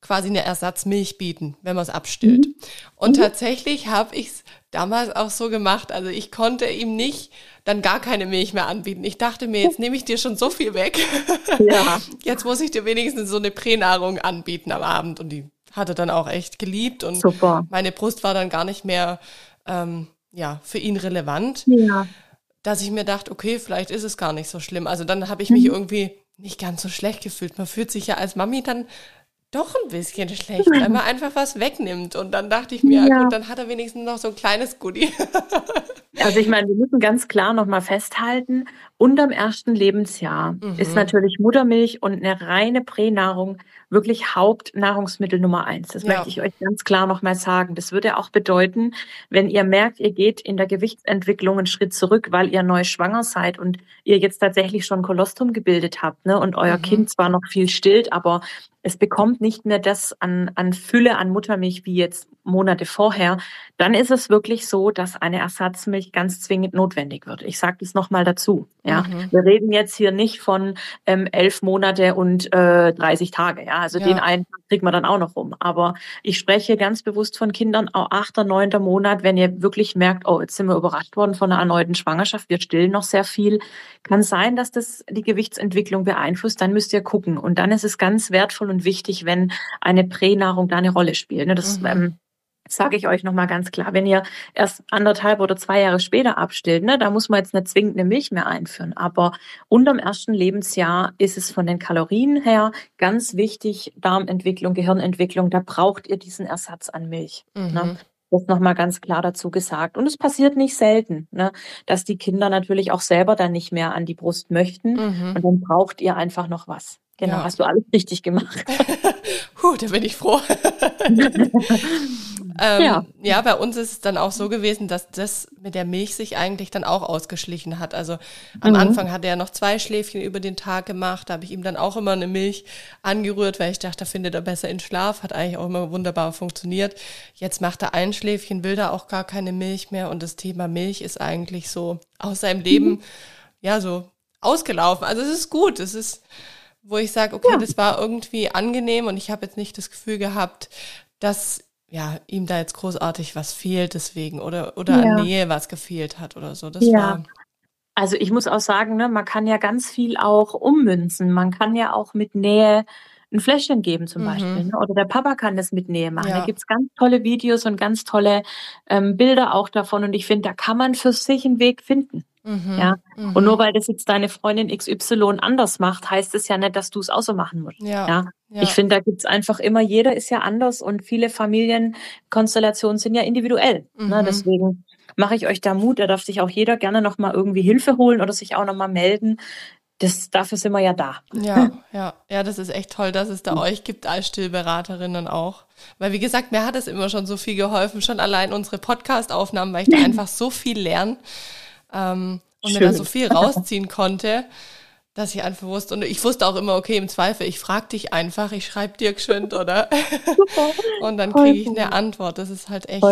quasi eine Ersatzmilch bieten, wenn man es abstillt. Mhm. Und mhm. tatsächlich habe ich es damals auch so gemacht. Also ich konnte ihm nicht dann gar keine Milch mehr anbieten. Ich dachte mir, jetzt nehme ich dir schon so viel weg. Ja. Jetzt muss ich dir wenigstens so eine Pränahrung anbieten am Abend. Und die hatte dann auch echt geliebt. Und Super. meine Brust war dann gar nicht mehr ähm, ja, für ihn relevant. Ja dass ich mir dachte, okay, vielleicht ist es gar nicht so schlimm. Also dann habe ich mich mhm. irgendwie nicht ganz so schlecht gefühlt. Man fühlt sich ja als Mami dann doch ein bisschen schlecht, weil man einfach was wegnimmt. Und dann dachte ich mir, ja. gut, dann hat er wenigstens noch so ein kleines Goodie. also ich meine, wir müssen ganz klar nochmal festhalten, unterm ersten Lebensjahr mhm. ist natürlich Muttermilch und eine reine Pränahrung wirklich Hauptnahrungsmittel Nummer eins. Das ja. möchte ich euch ganz klar nochmal sagen. Das würde auch bedeuten, wenn ihr merkt, ihr geht in der Gewichtsentwicklung einen Schritt zurück, weil ihr neu schwanger seid und ihr jetzt tatsächlich schon Kolostrum gebildet habt, ne, und euer mhm. Kind zwar noch viel stillt, aber es bekommt nicht mehr das an, an Fülle an Muttermilch wie jetzt Monate vorher, dann ist es wirklich so, dass eine Ersatzmilch ganz zwingend notwendig wird. Ich sage das nochmal dazu. Ja, mhm. wir reden jetzt hier nicht von ähm, elf Monate und äh, 30 Tage. Ja, also ja. den einen kriegt man dann auch noch rum. Aber ich spreche ganz bewusst von Kindern, auch achter, neunter Monat, wenn ihr wirklich merkt, oh, jetzt sind wir überrascht worden von einer erneuten Schwangerschaft, wir stillen noch sehr viel, kann sein, dass das die Gewichtsentwicklung beeinflusst. Dann müsst ihr gucken. Und dann ist es ganz wertvoll und wichtig, wenn eine Pränahrung da eine Rolle spielt. Ne? Das mhm. ähm, sage ich euch nochmal ganz klar, wenn ihr erst anderthalb oder zwei Jahre später abstillt, ne, da muss man jetzt nicht zwingend eine Milch mehr einführen. Aber unterm ersten Lebensjahr ist es von den Kalorien her ganz wichtig, Darmentwicklung, Gehirnentwicklung, da braucht ihr diesen Ersatz an Milch. Ne? Mhm. Ne? Das nochmal ganz klar dazu gesagt. Und es passiert nicht selten, ne, dass die Kinder natürlich auch selber dann nicht mehr an die Brust möchten. Mhm. Und dann braucht ihr einfach noch was. Genau, ja. hast du alles richtig gemacht. Puh, da bin ich froh. Ähm, ja. ja, bei uns ist es dann auch so gewesen, dass das mit der Milch sich eigentlich dann auch ausgeschlichen hat. Also am mhm. Anfang hat er noch zwei Schläfchen über den Tag gemacht. Da habe ich ihm dann auch immer eine Milch angerührt, weil ich dachte, da findet er besser in Schlaf. Hat eigentlich auch immer wunderbar funktioniert. Jetzt macht er ein Schläfchen, will da auch gar keine Milch mehr. Und das Thema Milch ist eigentlich so aus seinem Leben, mhm. ja, so ausgelaufen. Also es ist gut. Es ist, wo ich sage, okay, ja. das war irgendwie angenehm und ich habe jetzt nicht das Gefühl gehabt, dass ja, ihm da jetzt großartig was fehlt deswegen oder, oder ja. an Nähe was gefehlt hat oder so. Das ja. war Also ich muss auch sagen, ne, man kann ja ganz viel auch ummünzen. Man kann ja auch mit Nähe ein Fläschchen geben zum mhm. Beispiel. Ne? Oder der Papa kann das mit Nähe machen. Ja. Da gibt's ganz tolle Videos und ganz tolle ähm, Bilder auch davon. Und ich finde, da kann man für sich einen Weg finden. Mhm. Ja. Mhm. Und nur weil das jetzt deine Freundin XY anders macht, heißt es ja nicht, dass du es auch so machen musst. Ja. ja? ja. Ich finde, da gibt's einfach immer, jeder ist ja anders und viele Familienkonstellationen sind ja individuell. Ne? Mhm. Ne? Deswegen mache ich euch da Mut. Da darf sich auch jeder gerne nochmal irgendwie Hilfe holen oder sich auch nochmal melden. Das, dafür sind wir ja da. Ja, ja, ja, das ist echt toll, dass es da euch gibt als Stillberaterinnen auch. Weil, wie gesagt, mir hat es immer schon so viel geholfen, schon allein unsere Podcast-Aufnahmen, weil ich da einfach so viel lerne ähm, und Schön. mir da so viel rausziehen konnte, dass ich einfach wusste. Und ich wusste auch immer, okay, im Zweifel, ich frage dich einfach, ich schreibe dir geschwind, oder? und dann kriege ich eine Antwort. Das ist halt echt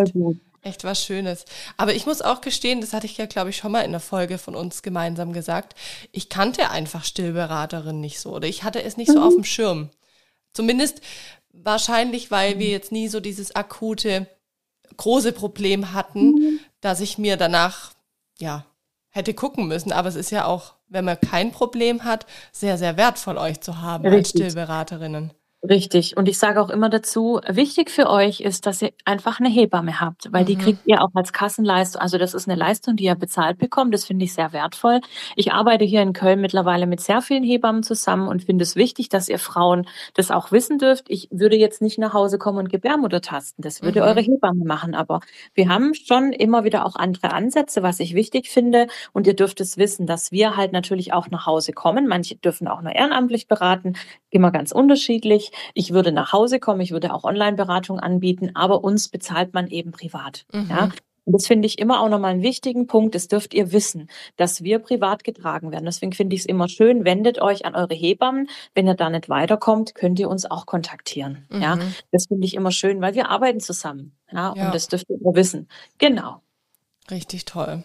Echt was Schönes. Aber ich muss auch gestehen, das hatte ich ja, glaube ich, schon mal in der Folge von uns gemeinsam gesagt. Ich kannte einfach Stillberaterin nicht so oder ich hatte es nicht mhm. so auf dem Schirm. Zumindest wahrscheinlich, weil wir jetzt nie so dieses akute, große Problem hatten, mhm. dass ich mir danach, ja, hätte gucken müssen. Aber es ist ja auch, wenn man kein Problem hat, sehr, sehr wertvoll, euch zu haben Richtig. als Stillberaterinnen. Richtig. Und ich sage auch immer dazu, wichtig für euch ist, dass ihr einfach eine Hebamme habt, weil mhm. die kriegt ihr auch als Kassenleistung. Also das ist eine Leistung, die ihr bezahlt bekommt. Das finde ich sehr wertvoll. Ich arbeite hier in Köln mittlerweile mit sehr vielen Hebammen zusammen und finde es wichtig, dass ihr Frauen das auch wissen dürft. Ich würde jetzt nicht nach Hause kommen und Gebärmutter tasten. Das würde mhm. eure Hebamme machen. Aber wir haben schon immer wieder auch andere Ansätze, was ich wichtig finde. Und ihr dürft es wissen, dass wir halt natürlich auch nach Hause kommen. Manche dürfen auch nur ehrenamtlich beraten. Immer ganz unterschiedlich. Ich würde nach Hause kommen, ich würde auch Online-Beratung anbieten, aber uns bezahlt man eben privat. Mhm. Ja? Und das finde ich immer auch nochmal einen wichtigen Punkt. Das dürft ihr wissen, dass wir privat getragen werden. Deswegen finde ich es immer schön, wendet euch an eure Hebammen. Wenn ihr da nicht weiterkommt, könnt ihr uns auch kontaktieren. Mhm. Ja, das finde ich immer schön, weil wir arbeiten zusammen. Ja, ja. und das dürft ihr immer wissen. Genau. Richtig toll.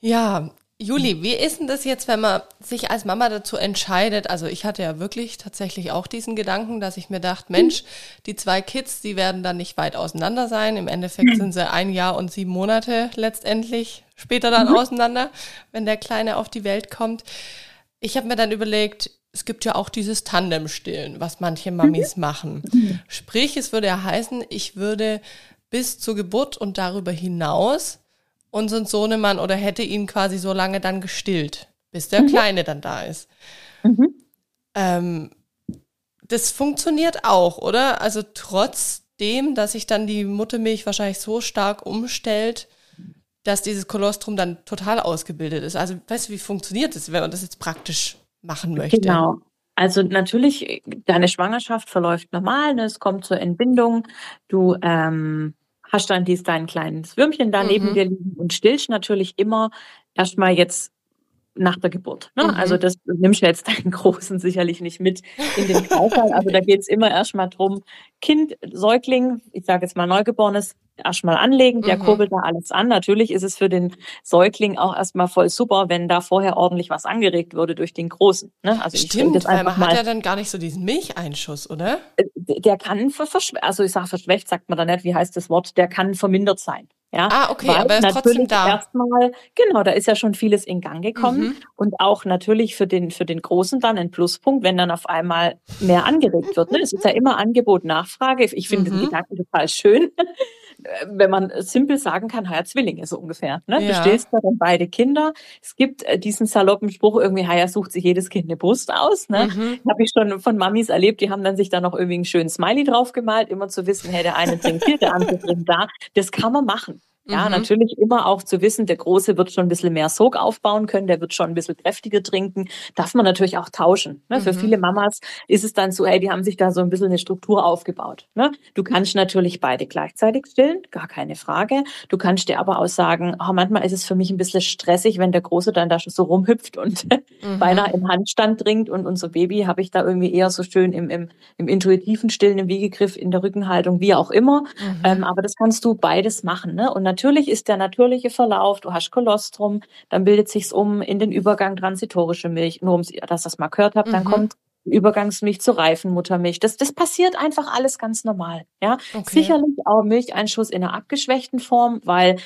Ja, Juli, wie ist denn das jetzt, wenn man sich als Mama dazu entscheidet? Also ich hatte ja wirklich tatsächlich auch diesen Gedanken, dass ich mir dachte, Mensch, die zwei Kids, die werden dann nicht weit auseinander sein. Im Endeffekt sind sie ein Jahr und sieben Monate letztendlich später dann mhm. auseinander, wenn der Kleine auf die Welt kommt. Ich habe mir dann überlegt, es gibt ja auch dieses Tandem-Stillen, was manche Mamis mhm. machen. Sprich, es würde ja heißen, ich würde bis zur Geburt und darüber hinaus unseren Sohnemann oder hätte ihn quasi so lange dann gestillt, bis der mhm. Kleine dann da ist. Mhm. Ähm, das funktioniert auch, oder? Also trotzdem, dass sich dann die Muttermilch wahrscheinlich so stark umstellt, dass dieses Kolostrum dann total ausgebildet ist. Also weißt du, wie funktioniert das, wenn man das jetzt praktisch machen möchte? Genau. Also natürlich, deine Schwangerschaft verläuft normal, ne? es kommt zur Entbindung, du ähm, hast dann dies dein kleines Würmchen da neben mhm. dir liegen und stillst natürlich immer erstmal jetzt nach der Geburt. Ne? Mhm. Also das nimmst du jetzt deinen Großen sicherlich nicht mit in den Kreislauf. Also da geht's immer erstmal drum, Kind, Säugling, ich sage jetzt mal Neugeborenes, erstmal anlegen, der mhm. kurbelt da alles an. Natürlich ist es für den Säugling auch erstmal voll super, wenn da vorher ordentlich was angeregt würde durch den Großen. Ne? Also Stimmt, ich weil man hat ja dann gar nicht so diesen Milcheinschuss, oder? Äh, der kann, also ich sage verschwächt, sagt man da nicht, wie heißt das Wort, der kann vermindert sein. Ja, ah, okay, Weil aber er ist trotzdem da. Erstmal, genau, da ist ja schon vieles in Gang gekommen mhm. und auch natürlich für den für den Großen dann ein Pluspunkt, wenn dann auf einmal mehr angeregt wird. Ne? Es ist ja immer Angebot Nachfrage. Ich finde mhm. den Gedanken total schön. Wenn man simpel sagen kann, ja, Zwillinge so ungefähr. Ne? Ja. Du stillst da dann beide Kinder. Es gibt äh, diesen saloppen Spruch irgendwie, ja, sucht sich jedes Kind eine Brust aus. Ne? Mhm. Habe ich schon von Mamis erlebt, die haben dann sich da noch irgendwie einen schönen Smiley draufgemalt, immer zu wissen, hey, der eine trinkt hier, der andere trinkt da. Das kann man machen. Ja, mhm. natürlich immer auch zu wissen, der Große wird schon ein bisschen mehr Sog aufbauen können, der wird schon ein bisschen kräftiger trinken. Darf man natürlich auch tauschen. Ne? Mhm. Für viele Mamas ist es dann so, hey, die haben sich da so ein bisschen eine Struktur aufgebaut. Ne? Du kannst natürlich beide gleichzeitig stillen, gar keine Frage. Du kannst dir aber auch sagen, oh, manchmal ist es für mich ein bisschen stressig, wenn der Große dann da schon so rumhüpft und mhm. beinahe im Handstand trinkt und unser Baby habe ich da irgendwie eher so schön im, im, im intuitiven Stillen, im Wiegegriff, in der Rückenhaltung, wie auch immer. Mhm. Ähm, aber das kannst du beides machen. Ne? Und natürlich ist der natürliche Verlauf, du hast Kolostrum, dann bildet sich's um in den Übergang transitorische Milch, nur um dass das mal gehört habt, mhm. dann kommt Übergangsmilch zur Reifenmuttermilch. Das, das passiert einfach alles ganz normal. Ja, okay. sicherlich auch Milcheinschuss in einer abgeschwächten Form, weil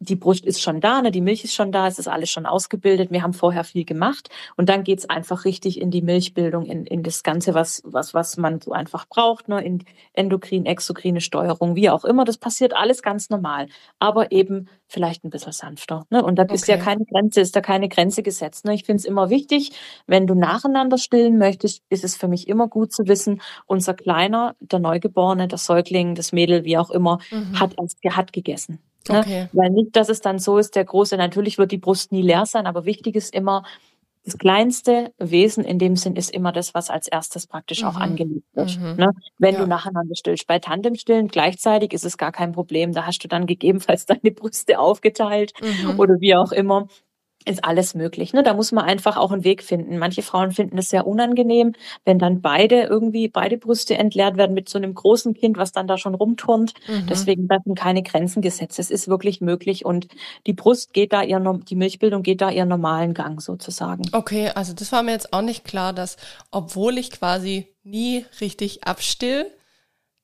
die Brust ist schon da, ne, die Milch ist schon da, es ist alles schon ausgebildet, wir haben vorher viel gemacht und dann geht's einfach richtig in die Milchbildung, in, in das Ganze, was, was, was man so einfach braucht, ne, in endokrin, exokrine Steuerung, wie auch immer. Das passiert alles ganz normal, aber eben vielleicht ein bisschen sanfter. Ne? Und da okay. ist ja keine Grenze, ist da keine Grenze gesetzt. Ne? Ich finde es immer wichtig, wenn du nacheinander stillen möchtest, ist es für mich immer gut zu wissen, unser Kleiner, der Neugeborene, der Säugling, das Mädel, wie auch immer, mhm. hat, hat gegessen. Ne? Okay. Weil nicht, dass es dann so ist, der große, natürlich wird die Brust nie leer sein, aber wichtig ist immer, das kleinste Wesen in dem Sinn ist immer das, was als erstes praktisch mhm. auch angelegt wird. Mhm. Ne? Wenn ja. du nacheinander stillst. Bei Tandemstillen gleichzeitig ist es gar kein Problem. Da hast du dann gegebenenfalls deine Brüste aufgeteilt mhm. oder wie auch immer ist alles möglich. Ne? Da muss man einfach auch einen Weg finden. Manche Frauen finden es sehr unangenehm, wenn dann beide irgendwie, beide Brüste entleert werden mit so einem großen Kind, was dann da schon rumturnt. Mhm. Deswegen werden keine Grenzen gesetzt. Es ist wirklich möglich und die Brust geht da ihr, die Milchbildung geht da ihren normalen Gang sozusagen. Okay, also das war mir jetzt auch nicht klar, dass obwohl ich quasi nie richtig abstill,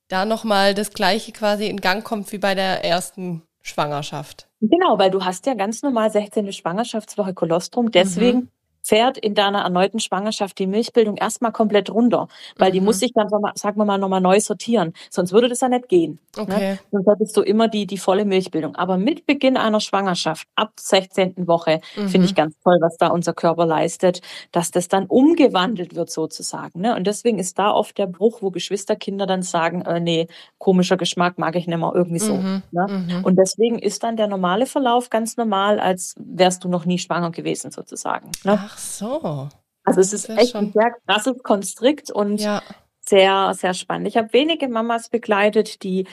da nochmal das gleiche quasi in Gang kommt wie bei der ersten Schwangerschaft. Genau, weil du hast ja ganz normal 16. Schwangerschaftswoche Kolostrum. Deswegen mhm fährt in deiner erneuten Schwangerschaft die Milchbildung erstmal komplett runter, weil mhm. die muss sich dann, sagen wir mal, nochmal neu sortieren. Sonst würde das ja nicht gehen. Ne? Okay. Ne? Sonst hättest du immer die, die volle Milchbildung. Aber mit Beginn einer Schwangerschaft, ab 16. Woche, mhm. finde ich ganz toll, was da unser Körper leistet, dass das dann umgewandelt wird sozusagen. Ne? Und deswegen ist da oft der Bruch, wo Geschwisterkinder dann sagen, äh, nee, komischer Geschmack mag ich nicht mehr, irgendwie so. Mhm. Ne? Mhm. Und deswegen ist dann der normale Verlauf ganz normal, als wärst du noch nie schwanger gewesen sozusagen. Ne? Ach so. Also es ist, ist echt schon... ein sehr krasses Konstrikt und ja. sehr, sehr spannend. Ich habe wenige Mamas begleitet, die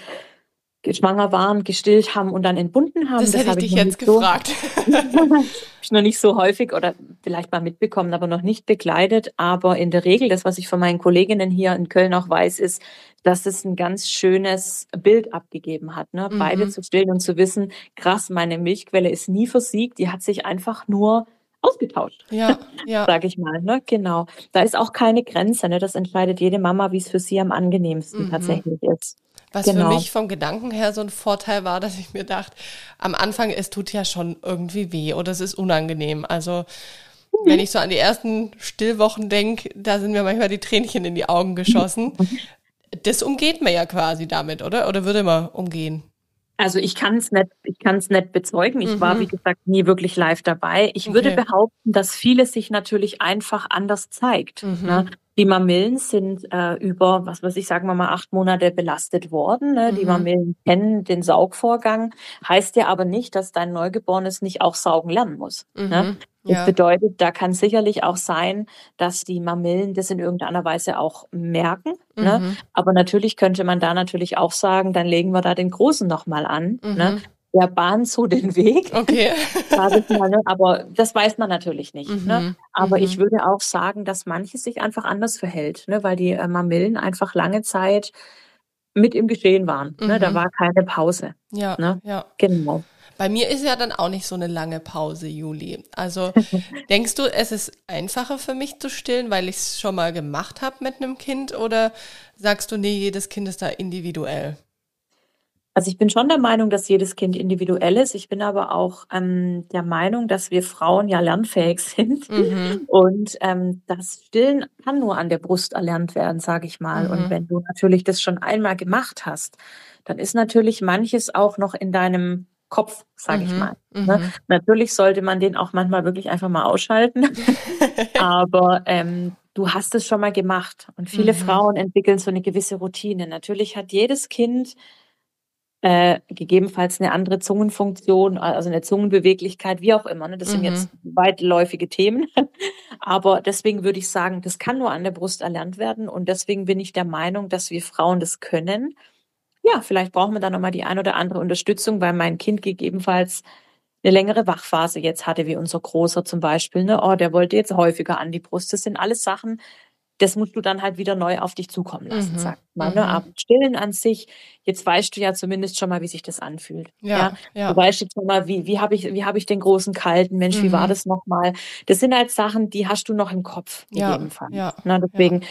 schwanger waren, gestillt haben und dann entbunden haben. Das, das hätte ich dich jetzt so, gefragt. ich noch nicht so häufig oder vielleicht mal mitbekommen, aber noch nicht begleitet. Aber in der Regel, das, was ich von meinen Kolleginnen hier in Köln auch weiß, ist, dass es ein ganz schönes Bild abgegeben hat. Ne? Mhm. Beide zu stillen und zu wissen, krass, meine Milchquelle ist nie versiegt, die hat sich einfach nur ausgetauscht. Ja, ja. Sag ich mal, ne? Genau. Da ist auch keine Grenze, ne? Das entscheidet jede Mama, wie es für sie am angenehmsten mhm. tatsächlich ist. Was genau. für mich vom Gedanken her so ein Vorteil war, dass ich mir dachte, am Anfang, es tut ja schon irgendwie weh oder es ist unangenehm. Also, mhm. wenn ich so an die ersten Stillwochen denke, da sind mir manchmal die Tränchen in die Augen geschossen. Das umgeht man ja quasi damit, oder? Oder würde man umgehen? Also ich kann es nicht, ich kann es nicht bezeugen. Ich mhm. war, wie gesagt, nie wirklich live dabei. Ich okay. würde behaupten, dass vieles sich natürlich einfach anders zeigt. Mhm. Ne? Die Mamillen sind äh, über, was weiß ich, sagen wir mal, acht Monate belastet worden. Ne? Mhm. Die Mamillen kennen den Saugvorgang. Heißt ja aber nicht, dass dein Neugeborenes nicht auch saugen lernen muss. Ne? Mhm. Das ja. bedeutet, da kann sicherlich auch sein, dass die Mamillen das in irgendeiner Weise auch merken. Ne? Mhm. Ne? Aber natürlich könnte man da natürlich auch sagen, dann legen wir da den Großen nochmal an. Ne? Mhm. Ne? Der bahnt so den Weg. Okay. mal, ne? Aber das weiß man natürlich nicht. Mhm. Ne? Aber ich mhm. würde auch sagen, dass manches sich einfach anders verhält, ne? weil die äh, Mamillen einfach lange Zeit mit im Geschehen waren. Ne? Da mhm. war keine Pause. Ja, ne? ja. Genau. Bei mir ist ja dann auch nicht so eine lange Pause, Juli. Also denkst du, es ist einfacher für mich zu stillen, weil ich es schon mal gemacht habe mit einem Kind? Oder sagst du, nee, jedes Kind ist da individuell? Also ich bin schon der Meinung, dass jedes Kind individuell ist. Ich bin aber auch ähm, der Meinung, dass wir Frauen ja lernfähig sind. Mhm. Und ähm, das Stillen kann nur an der Brust erlernt werden, sage ich mal. Mhm. Und wenn du natürlich das schon einmal gemacht hast, dann ist natürlich manches auch noch in deinem Kopf, sage mhm, ich mal. Ne? Mhm. Natürlich sollte man den auch manchmal wirklich einfach mal ausschalten. Aber ähm, du hast es schon mal gemacht. Und viele mhm. Frauen entwickeln so eine gewisse Routine. Natürlich hat jedes Kind äh, gegebenenfalls eine andere Zungenfunktion, also eine Zungenbeweglichkeit, wie auch immer. Ne? Das sind jetzt mhm. weitläufige Themen. Aber deswegen würde ich sagen, das kann nur an der Brust erlernt werden. Und deswegen bin ich der Meinung, dass wir Frauen das können ja, vielleicht brauchen wir da nochmal die ein oder andere Unterstützung, weil mein Kind gegebenenfalls eine längere Wachphase jetzt hatte, wie unser Großer zum Beispiel. Ne? Oh, der wollte jetzt häufiger an die Brust. Das sind alles Sachen, das musst du dann halt wieder neu auf dich zukommen lassen, mhm. sagt man. Ne? Mhm. Aber Stillen an sich, jetzt weißt du ja zumindest schon mal, wie sich das anfühlt. Ja, ja? ja. Du weißt jetzt schon mal, wie, wie habe ich, wie habe ich den großen kalten Mensch, mhm. wie war mhm. das nochmal? Das sind halt Sachen, die hast du noch im Kopf, ja, gegebenenfalls. Ja, ne? Deswegen,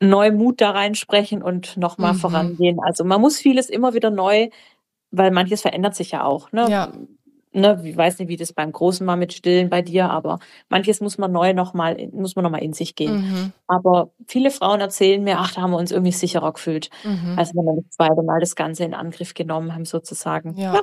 neu Mut da reinsprechen und nochmal mhm. vorangehen. Also man muss vieles immer wieder neu, weil manches verändert sich ja auch. Ne? Ja. Ne, ich weiß nicht, wie das beim Großen war mit Stillen bei dir, aber manches muss man neu nochmal, muss man nochmal in sich gehen. Mhm. Aber viele Frauen erzählen mir, ach, da haben wir uns irgendwie sicherer gefühlt, mhm. als wenn wir das zweite Mal das Ganze in Angriff genommen haben, sozusagen. Ja. ja.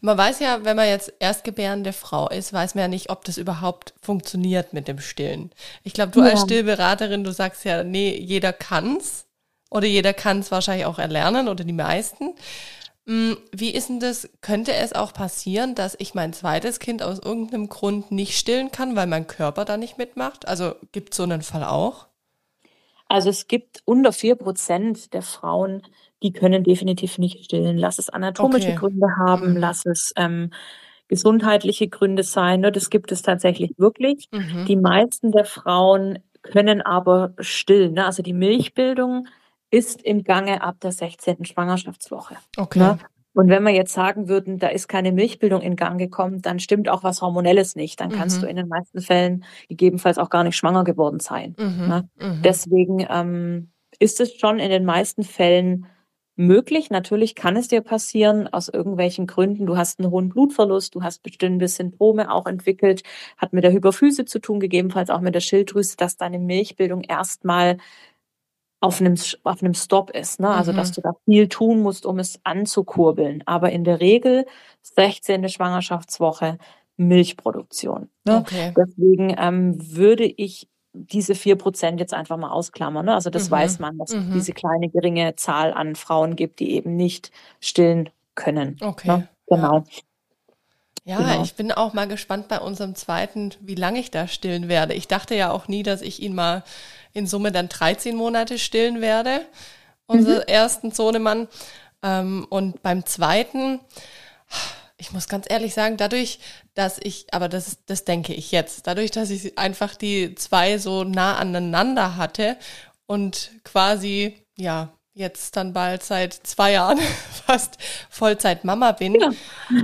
Man weiß ja, wenn man jetzt erstgebärende Frau ist, weiß man ja nicht, ob das überhaupt funktioniert mit dem Stillen. Ich glaube, du ja. als Stillberaterin, du sagst ja, nee, jeder kann's. Oder jeder kann es wahrscheinlich auch erlernen oder die meisten. Mm, wie ist denn das? Könnte es auch passieren, dass ich mein zweites Kind aus irgendeinem Grund nicht stillen kann, weil mein Körper da nicht mitmacht? Also gibt es so einen Fall auch? Also es gibt unter vier Prozent der Frauen, die können definitiv nicht stillen. Lass es anatomische okay. Gründe haben, mhm. lass es ähm, gesundheitliche Gründe sein. Ne? Das gibt es tatsächlich wirklich. Mhm. Die meisten der Frauen können aber stillen. Ne? Also die Milchbildung ist im Gange ab der 16. Schwangerschaftswoche. Okay. Ne? Und wenn wir jetzt sagen würden, da ist keine Milchbildung in Gang gekommen, dann stimmt auch was Hormonelles nicht. Dann kannst mhm. du in den meisten Fällen gegebenenfalls auch gar nicht schwanger geworden sein. Mhm. Ne? Mhm. Deswegen ähm, ist es schon in den meisten Fällen möglich. Natürlich kann es dir passieren aus irgendwelchen Gründen. Du hast einen hohen Blutverlust, du hast bestimmte Symptome auch entwickelt, hat mit der Hypophyse zu tun, gegebenenfalls auch mit der Schilddrüse, dass deine Milchbildung erstmal auf einem, auf einem Stop ist. Ne? Also, mhm. dass du da viel tun musst, um es anzukurbeln. Aber in der Regel 16. Schwangerschaftswoche Milchproduktion. Ne? Okay. Deswegen ähm, würde ich diese vier Prozent jetzt einfach mal ausklammern. Ne? Also das mhm. weiß man, dass mhm. es diese kleine geringe Zahl an Frauen gibt, die eben nicht stillen können. Okay. Ne? Genau. Ja. Ja, genau. ich bin auch mal gespannt bei unserem zweiten, wie lange ich da stillen werde. Ich dachte ja auch nie, dass ich ihn mal in Summe dann 13 Monate stillen werde, unseren mhm. ersten Sohnemann. Ähm, und beim zweiten, ich muss ganz ehrlich sagen, dadurch, dass ich, aber das, das denke ich jetzt, dadurch, dass ich einfach die zwei so nah aneinander hatte und quasi, ja, jetzt dann bald seit zwei Jahren fast Vollzeit Mama bin, ja.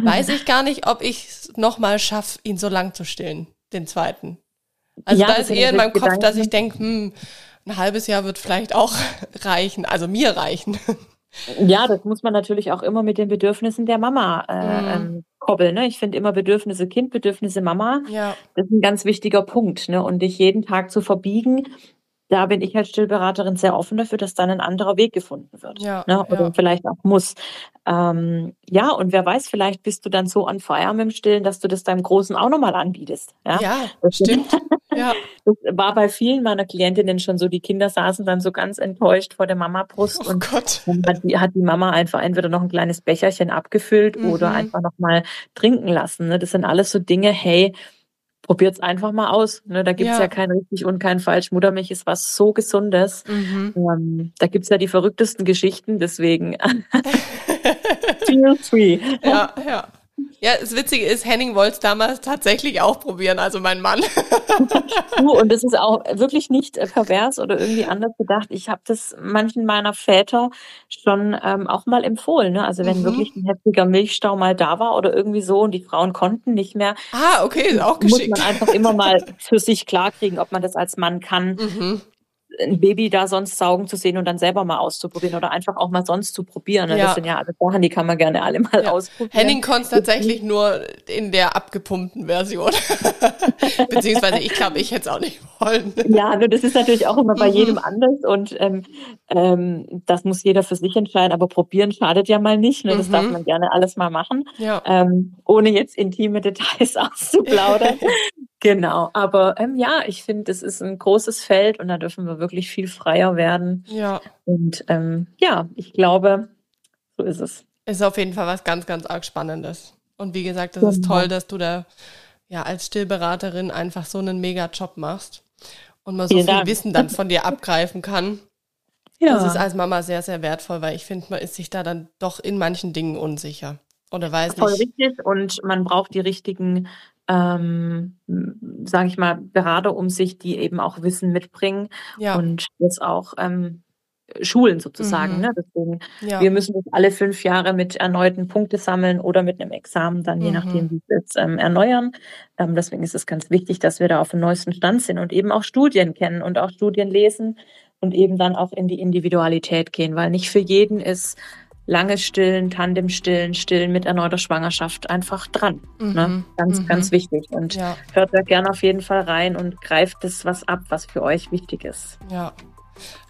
weiß ich gar nicht, ob ich es nochmal schaffe, ihn so lang zu stillen, den zweiten. Also ja, da ist eher in meinem Kopf, dass ich denke, hm, ein halbes Jahr wird vielleicht auch reichen, also mir reichen. Ja, das muss man natürlich auch immer mit den Bedürfnissen der Mama äh, mhm. ähm, koppeln. Ne? Ich finde immer Bedürfnisse Kind, Bedürfnisse Mama. Ja. Das ist ein ganz wichtiger Punkt. Ne? Und dich jeden Tag zu verbiegen, da bin ich als Stillberaterin sehr offen dafür, dass dann ein anderer Weg gefunden wird. Ja, ne? Oder ja. vielleicht auch muss. Ähm, ja, und wer weiß, vielleicht bist du dann so an Feier mit dem Stillen, dass du das deinem Großen auch nochmal anbietest. Ja, ja das stimmt. ja. Das war bei vielen meiner Klientinnen schon so. Die Kinder saßen dann so ganz enttäuscht vor der Mama-Brust oh und Gott. dann hat die, hat die Mama einfach entweder noch ein kleines Becherchen abgefüllt mhm. oder einfach nochmal trinken lassen. Ne? Das sind alles so Dinge, hey, probiert's einfach mal aus. Ne? Da gibt's ja. ja kein richtig und kein falsch. Muttermilch ist was so Gesundes. Mhm. Ähm, da gibt's ja die verrücktesten Geschichten, deswegen feel free. Ja, ja. Ja, das Witzige ist, Henning wollte es damals tatsächlich auch probieren, also mein Mann. du, und das ist auch wirklich nicht äh, pervers oder irgendwie anders gedacht. Ich habe das manchen meiner Väter schon ähm, auch mal empfohlen. Ne? Also wenn mhm. wirklich ein heftiger Milchstau mal da war oder irgendwie so und die Frauen konnten nicht mehr. Ah, okay, ist auch geschickt. Muss man einfach immer mal für sich klarkriegen, ob man das als Mann kann. Mhm ein Baby da sonst saugen zu sehen und dann selber mal auszuprobieren oder einfach auch mal sonst zu probieren. Ne? Ja. Das sind ja alle Sachen, die kann man gerne alle mal ja. ausprobieren. Henning konnte tatsächlich nur in der abgepumpten Version. Beziehungsweise ich glaube, ich hätte es auch nicht wollen. Ja, nur das ist natürlich auch immer bei mhm. jedem anders und ähm, ähm, das muss jeder für sich entscheiden, aber probieren schadet ja mal nicht. Ne? Das mhm. darf man gerne alles mal machen, ja. ähm, ohne jetzt intime Details auszuplaudern. Genau, aber ähm, ja, ich finde, es ist ein großes Feld und da dürfen wir wirklich viel freier werden. Ja. Und ähm, ja, ich glaube, so ist es. Ist auf jeden Fall was ganz, ganz arg Spannendes. Und wie gesagt, das genau. ist toll, dass du da ja als Stillberaterin einfach so einen mega Job machst und man so Vielen viel Dank. Wissen dann von dir abgreifen kann. Ja. Das ist als Mama sehr, sehr wertvoll, weil ich finde, man ist sich da dann doch in manchen Dingen unsicher. Oder weiß Voll nicht. richtig und man braucht die richtigen ähm, sage ich mal, Berater um sich, die eben auch Wissen mitbringen ja. und jetzt auch ähm, Schulen sozusagen. Mhm. Ne? Deswegen, ja. wir müssen das alle fünf Jahre mit erneuten Punkte sammeln oder mit einem Examen dann, je mhm. nachdem, wie wir es ähm, erneuern. Ähm, deswegen ist es ganz wichtig, dass wir da auf dem neuesten Stand sind und eben auch Studien kennen und auch Studien lesen und eben dann auch in die Individualität gehen, weil nicht für jeden ist lange Stillen, Tandem-Stillen, Stillen mit erneuter Schwangerschaft einfach dran. Mhm. Ne? Ganz, Mhm. ganz wichtig. Und Ja, hört da gerne auf jeden Fall rein und greift das was ab, was für euch wichtig ist. ja.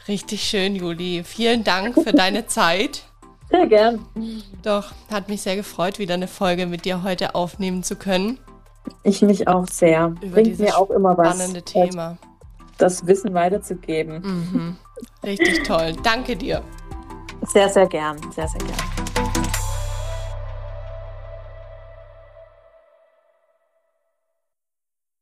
Richtig schön, Juli. Vielen Dank für deine Zeit. Sehr gern. Doch, hat mich sehr gefreut, wieder eine Folge mit dir heute aufnehmen zu können. Ich mich auch sehr. Über Bringt mir auch immer was, Spannende Thema. das Wissen weiterzugeben. Mhm. Richtig toll. Danke dir. Sehr, sehr gern. Sehr, sehr gern.